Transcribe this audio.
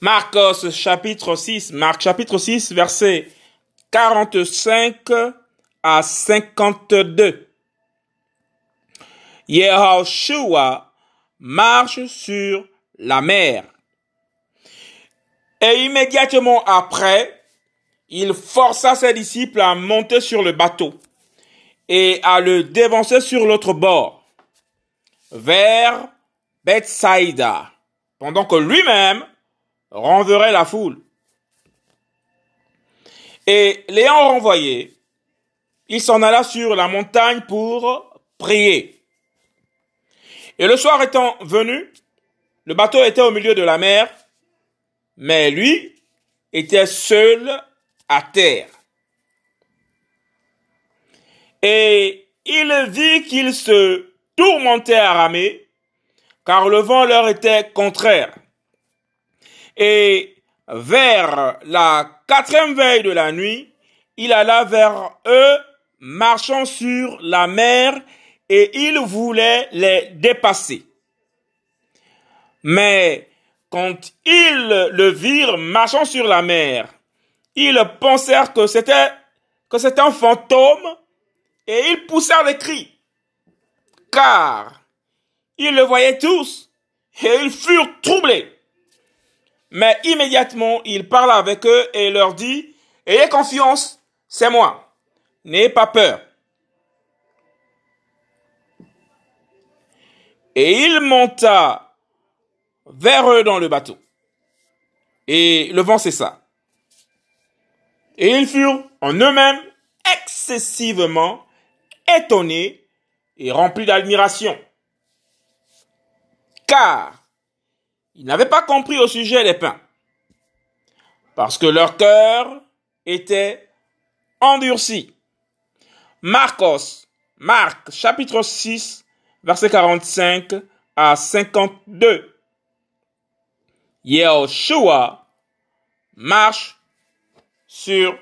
Marcos chapitre 6, Marc chapitre 6, verset 45 à 52. Yehoshua marche sur la mer. Et immédiatement après, il força ses disciples à monter sur le bateau et à le dévancer sur l'autre bord, vers Bethsaïda, pendant que lui-même renverrait la foule. Et l'ayant renvoyé, il s'en alla sur la montagne pour prier. Et le soir étant venu, le bateau était au milieu de la mer, mais lui était seul à terre. Et il vit qu'il se tourmentait à ramer, car le vent leur était contraire. Et vers la quatrième veille de la nuit, il alla vers eux, marchant sur la mer, et il voulait les dépasser. Mais quand ils le virent marchant sur la mer, ils pensèrent que c'était que c'était un fantôme et ils poussèrent des cris. Car ils le voyaient tous et ils furent troublés. Mais immédiatement, il parla avec eux et leur dit, Ayez confiance, c'est moi. N'ayez pas peur. Et il monta vers eux dans le bateau. Et le vent cessa. Et ils furent en eux-mêmes excessivement étonnés et remplis d'admiration. Car ils n'avaient pas compris au sujet des pains. Parce que leur cœur était endurci. Marcos, Marc, chapitre 6, verset 45 à 52. Yehoshua marche sur